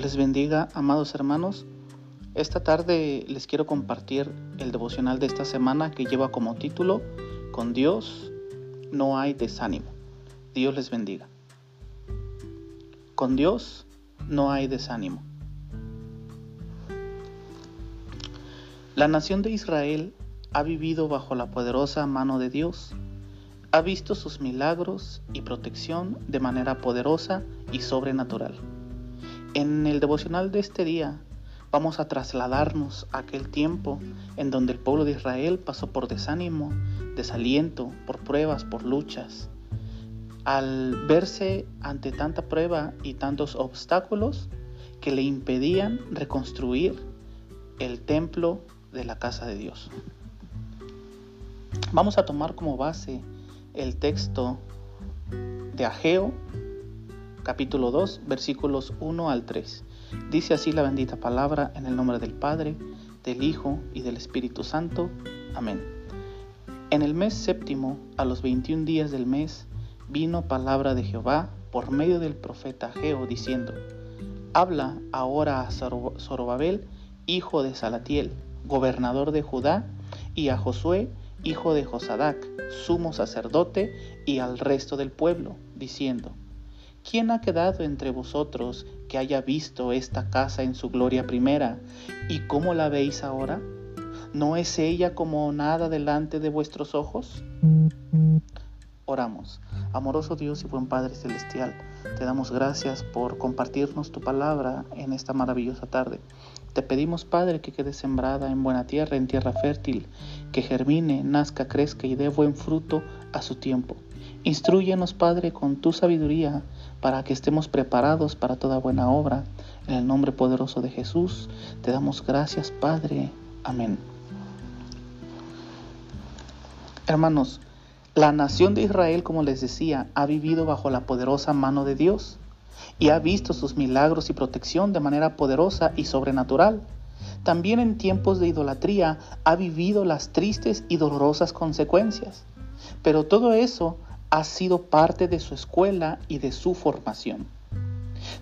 Les bendiga, amados hermanos. Esta tarde les quiero compartir el devocional de esta semana que lleva como título Con Dios no hay desánimo. Dios les bendiga. Con Dios no hay desánimo. La nación de Israel ha vivido bajo la poderosa mano de Dios, ha visto sus milagros y protección de manera poderosa y sobrenatural. En el devocional de este día vamos a trasladarnos a aquel tiempo en donde el pueblo de Israel pasó por desánimo, desaliento, por pruebas, por luchas. Al verse ante tanta prueba y tantos obstáculos que le impedían reconstruir el templo de la casa de Dios. Vamos a tomar como base el texto de Ageo capítulo 2, versículos 1 al 3. Dice así la bendita palabra en el nombre del Padre, del Hijo y del Espíritu Santo. Amén. En el mes séptimo, a los 21 días del mes, vino palabra de Jehová por medio del profeta Ageo, diciendo, Habla ahora a Zorobabel, hijo de Salatiel, gobernador de Judá, y a Josué, hijo de Josadac, sumo sacerdote, y al resto del pueblo, diciendo, ¿Quién ha quedado entre vosotros que haya visto esta casa en su gloria primera? ¿Y cómo la veis ahora? ¿No es ella como nada delante de vuestros ojos? Oramos. Amoroso Dios y buen Padre Celestial, te damos gracias por compartirnos tu palabra en esta maravillosa tarde. Te pedimos, Padre, que quede sembrada en buena tierra, en tierra fértil, que germine, nazca, crezca y dé buen fruto a su tiempo. Instruyenos, Padre, con tu sabiduría para que estemos preparados para toda buena obra. En el nombre poderoso de Jesús, te damos gracias, Padre. Amén. Hermanos, la nación de Israel, como les decía, ha vivido bajo la poderosa mano de Dios y ha visto sus milagros y protección de manera poderosa y sobrenatural. También en tiempos de idolatría ha vivido las tristes y dolorosas consecuencias. Pero todo eso ha sido parte de su escuela y de su formación.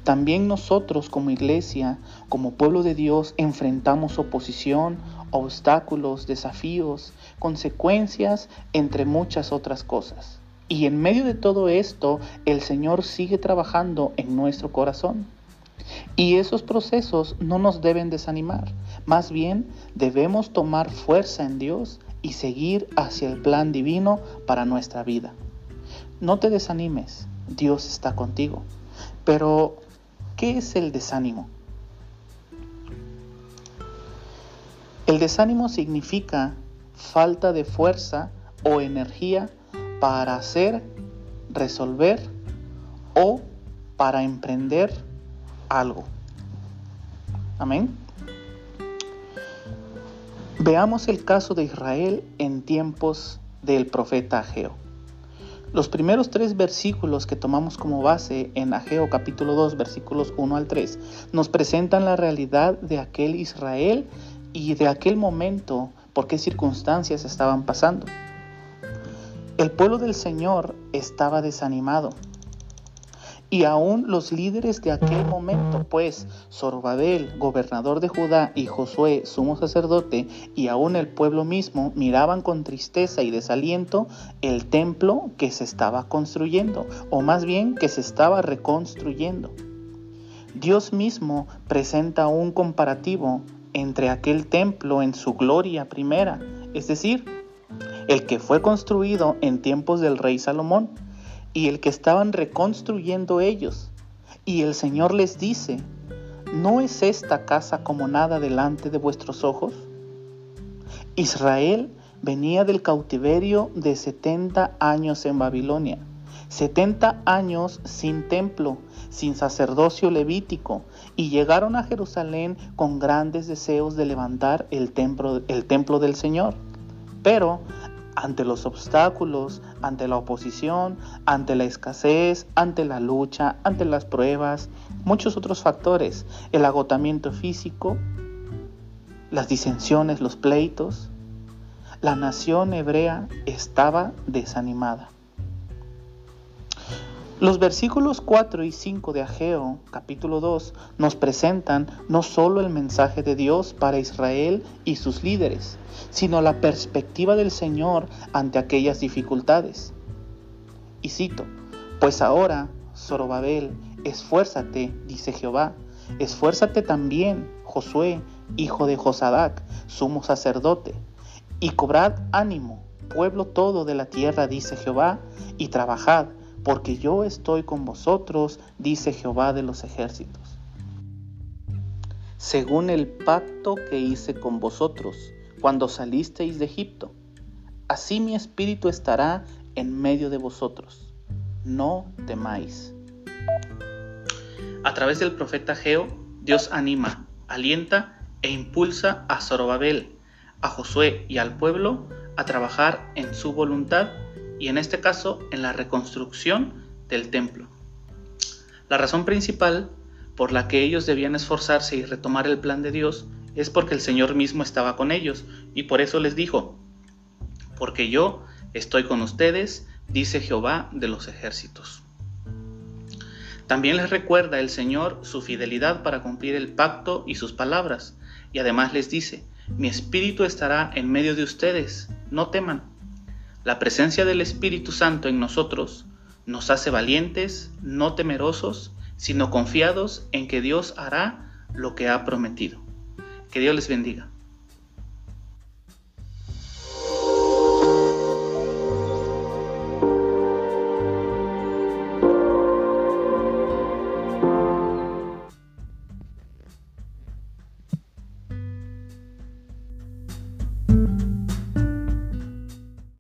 También nosotros como iglesia, como pueblo de Dios, enfrentamos oposición, obstáculos, desafíos, consecuencias, entre muchas otras cosas. Y en medio de todo esto, el Señor sigue trabajando en nuestro corazón. Y esos procesos no nos deben desanimar, más bien debemos tomar fuerza en Dios y seguir hacia el plan divino para nuestra vida. No te desanimes, Dios está contigo. Pero, ¿qué es el desánimo? El desánimo significa falta de fuerza o energía para hacer, resolver o para emprender algo. Amén. Veamos el caso de Israel en tiempos del profeta Ageo. Los primeros tres versículos que tomamos como base en Ageo capítulo 2 versículos 1 al 3 nos presentan la realidad de aquel Israel y de aquel momento, por qué circunstancias estaban pasando. El pueblo del Señor estaba desanimado, y aún los líderes de aquel momento, pues Zorobabel, gobernador de Judá, y Josué, sumo sacerdote, y aún el pueblo mismo miraban con tristeza y desaliento el templo que se estaba construyendo, o más bien que se estaba reconstruyendo. Dios mismo presenta un comparativo entre aquel templo en su gloria primera, es decir, el que fue construido en tiempos del rey Salomón, y el que estaban reconstruyendo ellos. Y el Señor les dice, ¿no es esta casa como nada delante de vuestros ojos? Israel venía del cautiverio de 70 años en Babilonia, 70 años sin templo, sin sacerdocio levítico, y llegaron a Jerusalén con grandes deseos de levantar el templo, el templo del Señor. Pero ante los obstáculos, ante la oposición, ante la escasez, ante la lucha, ante las pruebas, muchos otros factores, el agotamiento físico, las disensiones, los pleitos, la nación hebrea estaba desanimada. Los versículos 4 y 5 de Ageo, capítulo 2, nos presentan no solo el mensaje de Dios para Israel y sus líderes, sino la perspectiva del Señor ante aquellas dificultades. Y cito, pues ahora, Zorobabel, esfuérzate, dice Jehová, esfuérzate también, Josué, hijo de Josadac, sumo sacerdote, y cobrad ánimo, pueblo todo de la tierra, dice Jehová, y trabajad porque yo estoy con vosotros, dice Jehová de los ejércitos. Según el pacto que hice con vosotros cuando salisteis de Egipto, así mi espíritu estará en medio de vosotros. No temáis. A través del profeta Geo, Dios anima, alienta e impulsa a Zorobabel, a Josué y al pueblo a trabajar en su voluntad y en este caso en la reconstrucción del templo. La razón principal por la que ellos debían esforzarse y retomar el plan de Dios es porque el Señor mismo estaba con ellos y por eso les dijo, porque yo estoy con ustedes, dice Jehová de los ejércitos. También les recuerda el Señor su fidelidad para cumplir el pacto y sus palabras, y además les dice, mi espíritu estará en medio de ustedes, no teman. La presencia del Espíritu Santo en nosotros nos hace valientes, no temerosos, sino confiados en que Dios hará lo que ha prometido. Que Dios les bendiga.